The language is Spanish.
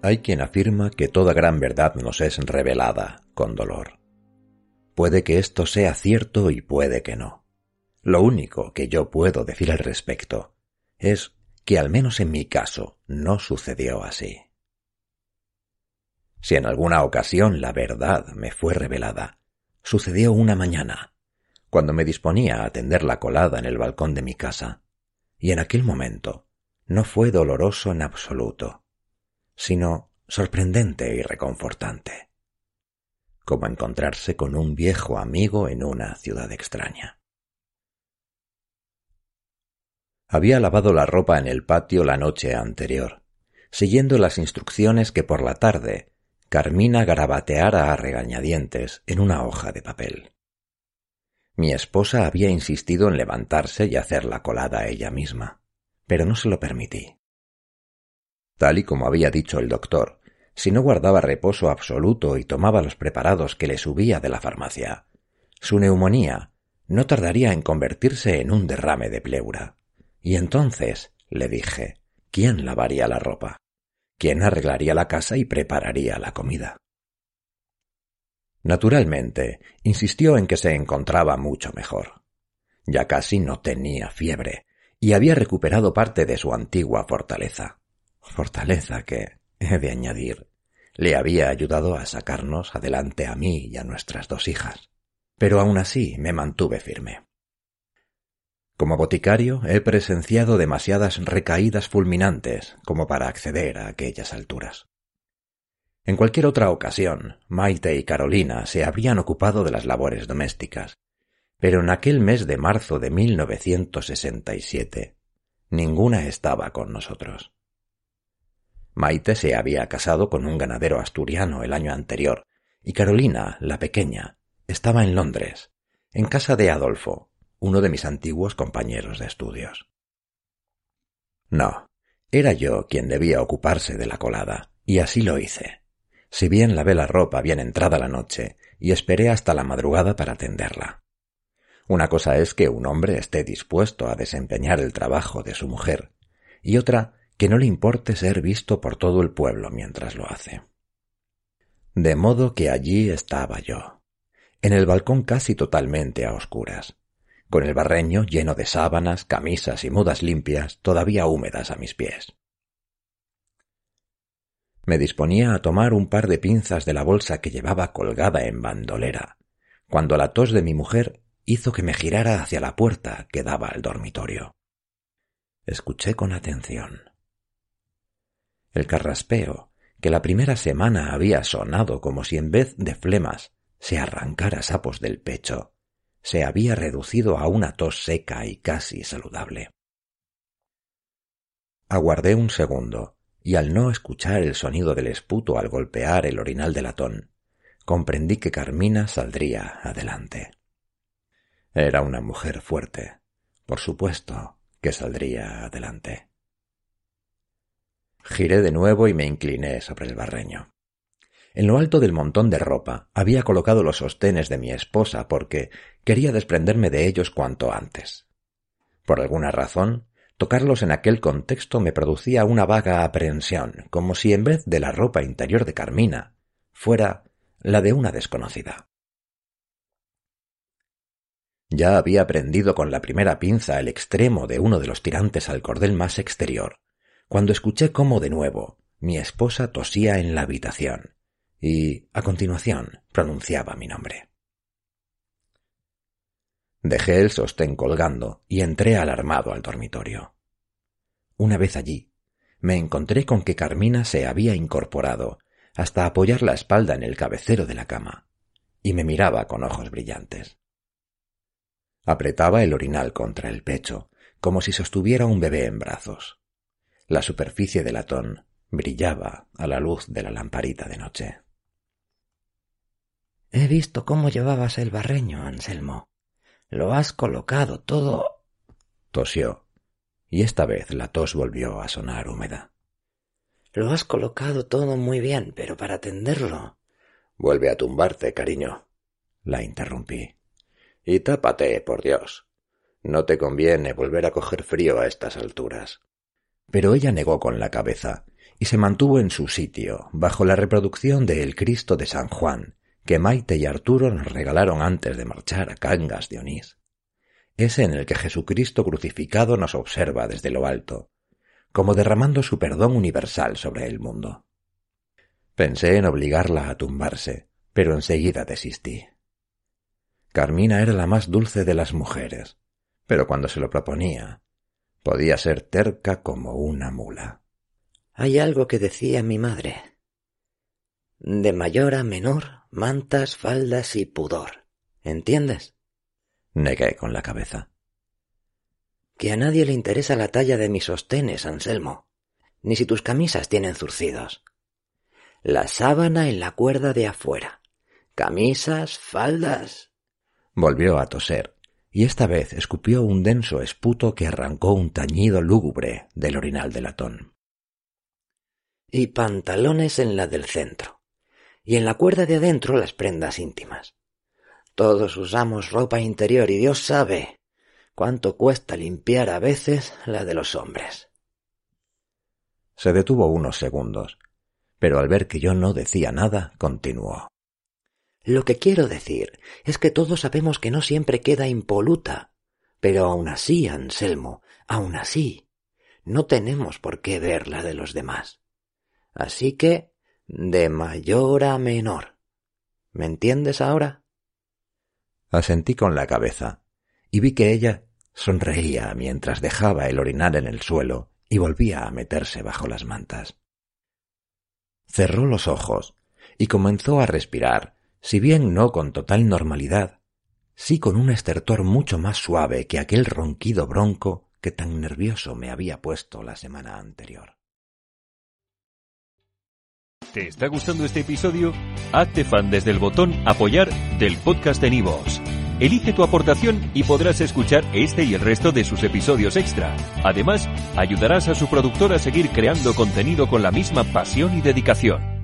Hay quien afirma que toda gran verdad nos es revelada con dolor. Puede que esto sea cierto y puede que no. Lo único que yo puedo decir al respecto es que al menos en mi caso no sucedió así. Si en alguna ocasión la verdad me fue revelada, sucedió una mañana, cuando me disponía a tender la colada en el balcón de mi casa, y en aquel momento no fue doloroso en absoluto, sino sorprendente y reconfortante, como encontrarse con un viejo amigo en una ciudad extraña. Había lavado la ropa en el patio la noche anterior, siguiendo las instrucciones que por la tarde Carmina garabateara a regañadientes en una hoja de papel. Mi esposa había insistido en levantarse y hacer la colada ella misma, pero no se lo permití. Tal y como había dicho el doctor, si no guardaba reposo absoluto y tomaba los preparados que le subía de la farmacia, su neumonía no tardaría en convertirse en un derrame de pleura. Y entonces, le dije, ¿quién lavaría la ropa? ¿Quién arreglaría la casa y prepararía la comida? Naturalmente, insistió en que se encontraba mucho mejor. Ya casi no tenía fiebre, y había recuperado parte de su antigua fortaleza. Fortaleza que, he de añadir, le había ayudado a sacarnos adelante a mí y a nuestras dos hijas. Pero aún así me mantuve firme. Como boticario he presenciado demasiadas recaídas fulminantes como para acceder a aquellas alturas. En cualquier otra ocasión, Maite y Carolina se habrían ocupado de las labores domésticas, pero en aquel mes de marzo de 1967 ninguna estaba con nosotros. Maite se había casado con un ganadero asturiano el año anterior, y Carolina, la pequeña, estaba en Londres, en casa de Adolfo, uno de mis antiguos compañeros de estudios. No, era yo quien debía ocuparse de la colada, y así lo hice. Si bien lavé la ropa bien entrada la noche, y esperé hasta la madrugada para tenderla. Una cosa es que un hombre esté dispuesto a desempeñar el trabajo de su mujer, y otra que no le importe ser visto por todo el pueblo mientras lo hace. De modo que allí estaba yo, en el balcón casi totalmente a oscuras, con el barreño lleno de sábanas, camisas y mudas limpias todavía húmedas a mis pies. Me disponía a tomar un par de pinzas de la bolsa que llevaba colgada en bandolera, cuando la tos de mi mujer hizo que me girara hacia la puerta que daba al dormitorio. Escuché con atención. El carraspeo, que la primera semana había sonado como si en vez de flemas se arrancara sapos del pecho, se había reducido a una tos seca y casi saludable. Aguardé un segundo, y al no escuchar el sonido del esputo al golpear el orinal de latón, comprendí que Carmina saldría adelante. Era una mujer fuerte. Por supuesto que saldría adelante. Giré de nuevo y me incliné sobre el barreño. En lo alto del montón de ropa había colocado los sostenes de mi esposa porque quería desprenderme de ellos cuanto antes. Por alguna razón, tocarlos en aquel contexto me producía una vaga aprehensión, como si en vez de la ropa interior de Carmina fuera la de una desconocida. Ya había prendido con la primera pinza el extremo de uno de los tirantes al cordel más exterior, cuando escuché cómo de nuevo mi esposa tosía en la habitación, y, a continuación, pronunciaba mi nombre. Dejé el sostén colgando y entré alarmado al dormitorio. Una vez allí, me encontré con que Carmina se había incorporado hasta apoyar la espalda en el cabecero de la cama, y me miraba con ojos brillantes. Apretaba el orinal contra el pecho, como si sostuviera un bebé en brazos. La superficie del latón brillaba a la luz de la lamparita de noche. He visto cómo llevabas el barreño, Anselmo. Lo has colocado todo. tosió, y esta vez la tos volvió a sonar húmeda. Lo has colocado todo muy bien, pero para tenderlo. Vuelve a tumbarte, cariño. La interrumpí. Y tápate, por Dios. No te conviene volver a coger frío a estas alturas. Pero ella negó con la cabeza, y se mantuvo en su sitio, bajo la reproducción de El Cristo de San Juan, que Maite y Arturo nos regalaron antes de marchar a Cangas de Onís. Ese en el que Jesucristo crucificado nos observa desde lo alto, como derramando su perdón universal sobre el mundo. Pensé en obligarla a tumbarse, pero enseguida desistí. Carmina era la más dulce de las mujeres, pero cuando se lo proponía, podía ser terca como una mula. Hay algo que decía mi madre. De mayor a menor, mantas, faldas y pudor. ¿Entiendes? Negué con la cabeza. Que a nadie le interesa la talla de mis sostenes, Anselmo, ni si tus camisas tienen zurcidos. La sábana en la cuerda de afuera. Camisas, faldas. Volvió a toser, y esta vez escupió un denso esputo que arrancó un tañido lúgubre del orinal de latón y pantalones en la del centro, y en la cuerda de adentro las prendas íntimas. Todos usamos ropa interior y Dios sabe cuánto cuesta limpiar a veces la de los hombres. Se detuvo unos segundos, pero al ver que yo no decía nada, continuó. Lo que quiero decir es que todos sabemos que no siempre queda impoluta, pero aun así, Anselmo, aun así, no tenemos por qué ver la de los demás. Así que, de mayor a menor. ¿Me entiendes ahora? Asentí con la cabeza y vi que ella sonreía mientras dejaba el orinar en el suelo y volvía a meterse bajo las mantas. Cerró los ojos y comenzó a respirar, si bien no con total normalidad, sí con un estertor mucho más suave que aquel ronquido bronco que tan nervioso me había puesto la semana anterior. ¿Te está gustando este episodio? Hazte fan desde el botón Apoyar del podcast de Nivos. Elige tu aportación y podrás escuchar este y el resto de sus episodios extra. Además, ayudarás a su productor a seguir creando contenido con la misma pasión y dedicación.